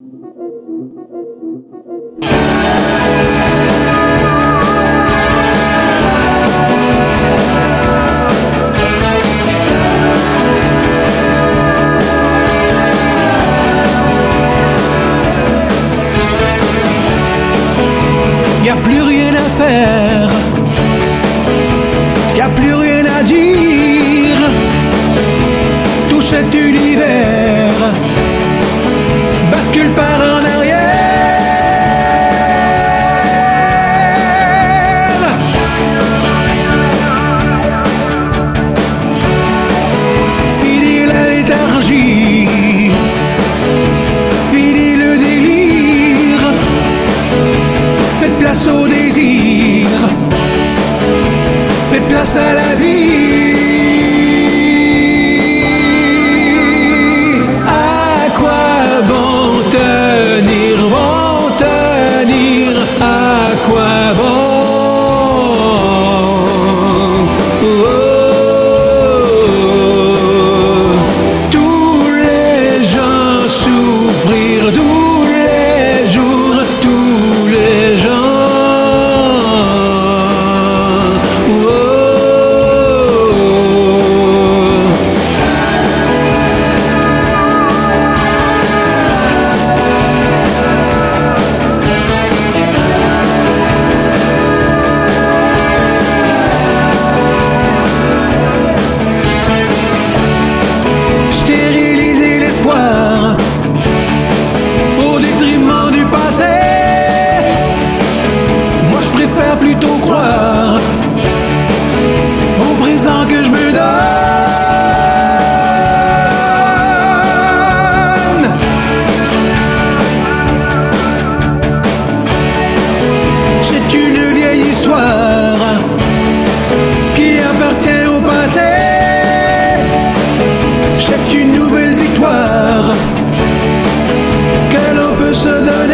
Thank you. seré achète une nouvelle victoire. Que l'on peut se donner.